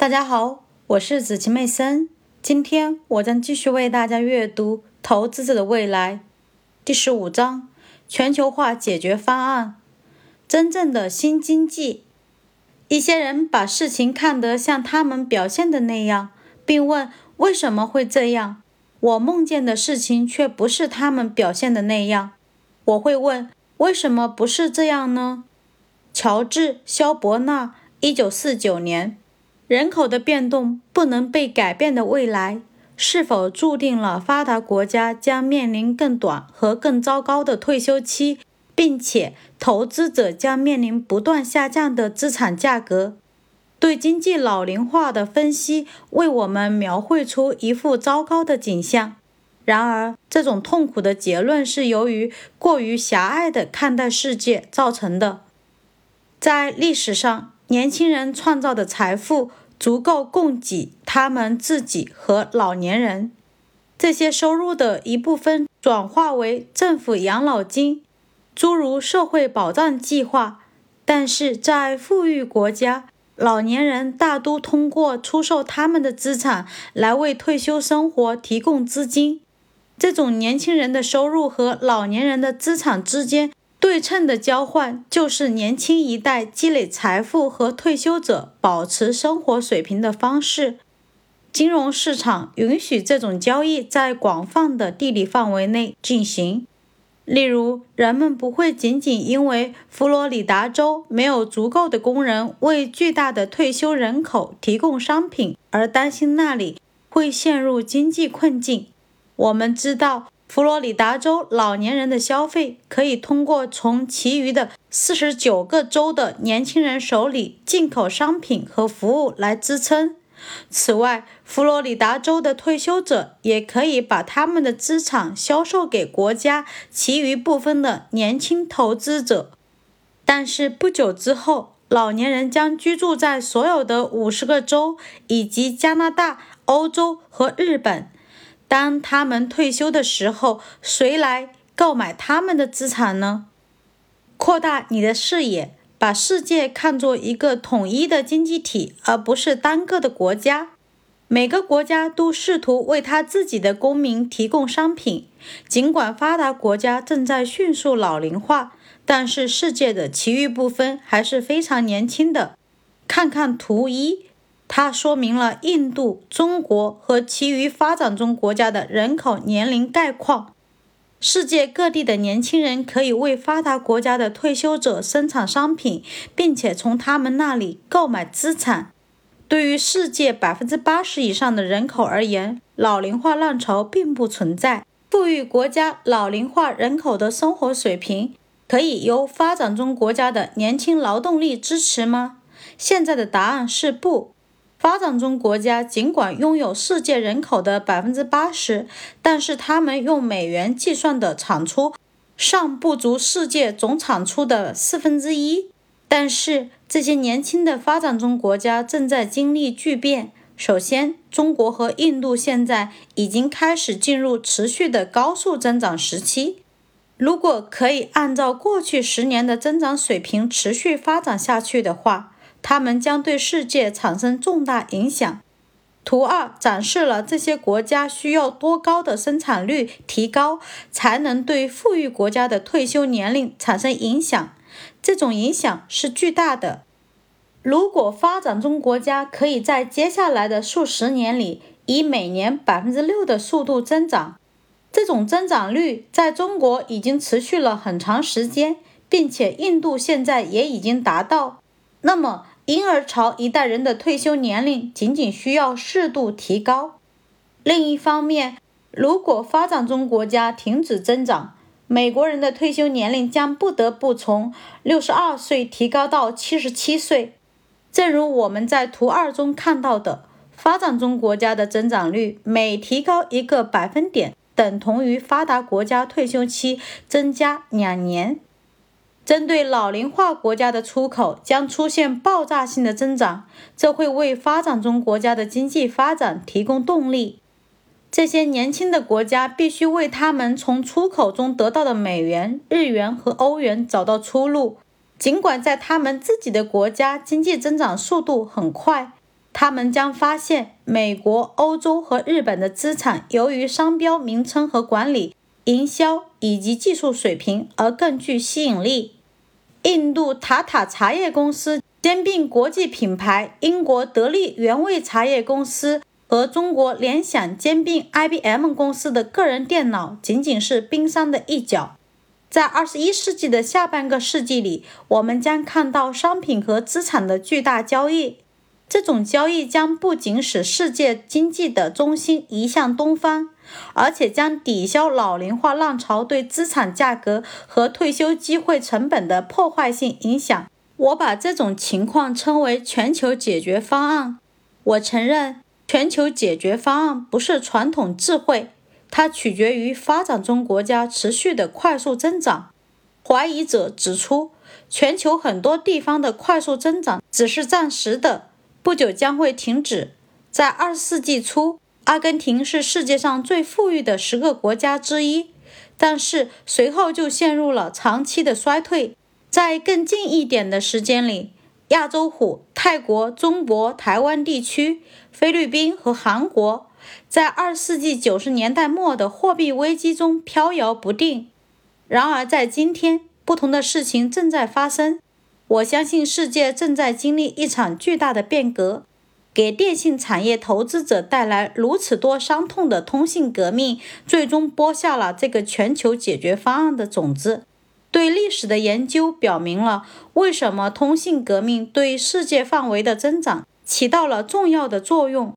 大家好，我是紫琪妹森。今天我将继续为大家阅读《投资者的未来》第十五章：全球化解决方案。真正的新经济。一些人把事情看得像他们表现的那样，并问为什么会这样。我梦见的事情却不是他们表现的那样。我会问为什么不是这样呢？乔治·肖伯纳，一九四九年。人口的变动不能被改变的未来，是否注定了发达国家将面临更短和更糟糕的退休期，并且投资者将面临不断下降的资产价格？对经济老龄化的分析为我们描绘出一幅糟糕的景象。然而，这种痛苦的结论是由于过于狭隘地看待世界造成的。在历史上，年轻人创造的财富。足够供给他们自己和老年人。这些收入的一部分转化为政府养老金，诸如社会保障计划。但是在富裕国家，老年人大都通过出售他们的资产来为退休生活提供资金。这种年轻人的收入和老年人的资产之间。对称的交换就是年轻一代积累财富和退休者保持生活水平的方式。金融市场允许这种交易在广泛的地理范围内进行。例如，人们不会仅仅因为佛罗里达州没有足够的工人为巨大的退休人口提供商品而担心那里会陷入经济困境。我们知道。佛罗里达州老年人的消费可以通过从其余的四十九个州的年轻人手里进口商品和服务来支撑。此外，佛罗里达州的退休者也可以把他们的资产销售给国家其余部分的年轻投资者。但是不久之后，老年人将居住在所有的五十个州以及加拿大、欧洲和日本。当他们退休的时候，谁来购买他们的资产呢？扩大你的视野，把世界看作一个统一的经济体，而不是单个的国家。每个国家都试图为他自己的公民提供商品。尽管发达国家正在迅速老龄化，但是世界的其余部分还是非常年轻的。看看图一。它说明了印度、中国和其余发展中国家的人口年龄概况。世界各地的年轻人可以为发达国家的退休者生产商品，并且从他们那里购买资产。对于世界百分之八十以上的人口而言，老龄化浪潮并不存在。富裕国家老龄化人口的生活水平可以由发展中国家的年轻劳动力支持吗？现在的答案是不。发展中国家尽管拥有世界人口的百分之八十，但是他们用美元计算的产出尚不足世界总产出的四分之一。但是这些年轻的发展中国家正在经历巨变。首先，中国和印度现在已经开始进入持续的高速增长时期。如果可以按照过去十年的增长水平持续发展下去的话，他们将对世界产生重大影响。图二展示了这些国家需要多高的生产率提高，才能对富裕国家的退休年龄产生影响。这种影响是巨大的。如果发展中国家可以在接下来的数十年里以每年百分之六的速度增长，这种增长率在中国已经持续了很长时间，并且印度现在也已经达到，那么。婴儿潮一代人的退休年龄仅仅需要适度提高。另一方面，如果发展中国家停止增长，美国人的退休年龄将不得不从六十二岁提高到七十七岁。正如我们在图二中看到的，发展中国家的增长率每提高一个百分点，等同于发达国家退休期增加两年。针对老龄化国家的出口将出现爆炸性的增长，这会为发展中国家的经济发展提供动力。这些年轻的国家必须为他们从出口中得到的美元、日元和欧元找到出路。尽管在他们自己的国家经济增长速度很快，他们将发现，美国、欧洲和日本的资产由于商标名称和管理、营销以及技术水平而更具吸引力。印度塔塔茶叶公司兼并国际品牌英国得力原味茶叶公司和中国联想兼并 IBM 公司的个人电脑，仅仅是冰山的一角。在二十一世纪的下半个世纪里，我们将看到商品和资产的巨大交易。这种交易将不仅使世界经济的中心移向东方，而且将抵消老龄化浪潮对资产价格和退休机会成本的破坏性影响。我把这种情况称为全球解决方案。我承认，全球解决方案不是传统智慧。它取决于发展中国家持续的快速增长。怀疑者指出，全球很多地方的快速增长只是暂时的，不久将会停止。在二十世纪初，阿根廷是世界上最富裕的十个国家之一，但是随后就陷入了长期的衰退。在更近一点的时间里，亚洲虎、泰国、中国台湾地区、菲律宾和韩国。在二十世纪九十年代末的货币危机中飘摇不定。然而，在今天，不同的事情正在发生。我相信世界正在经历一场巨大的变革。给电信产业投资者带来如此多伤痛的通信革命，最终播下了这个全球解决方案的种子。对历史的研究表明了为什么通信革命对世界范围的增长起到了重要的作用。